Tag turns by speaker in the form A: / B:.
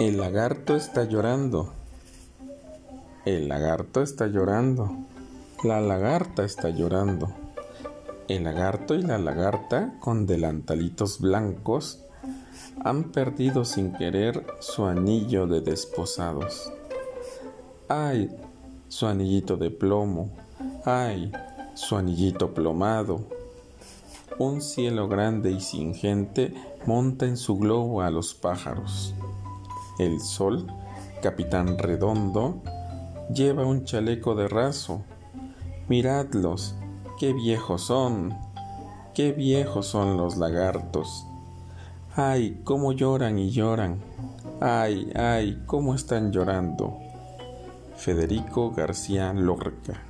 A: El lagarto está llorando. El lagarto está llorando. La lagarta está llorando. El lagarto y la lagarta, con delantalitos blancos, han perdido sin querer su anillo de desposados. ¡Ay! Su anillito de plomo. ¡Ay! Su anillito plomado. Un cielo grande y sin gente monta en su globo a los pájaros. El sol, capitán redondo, lleva un chaleco de raso. Miradlos, qué viejos son, qué viejos son los lagartos. Ay, cómo lloran y lloran. Ay, ay, cómo están llorando. Federico García Lorca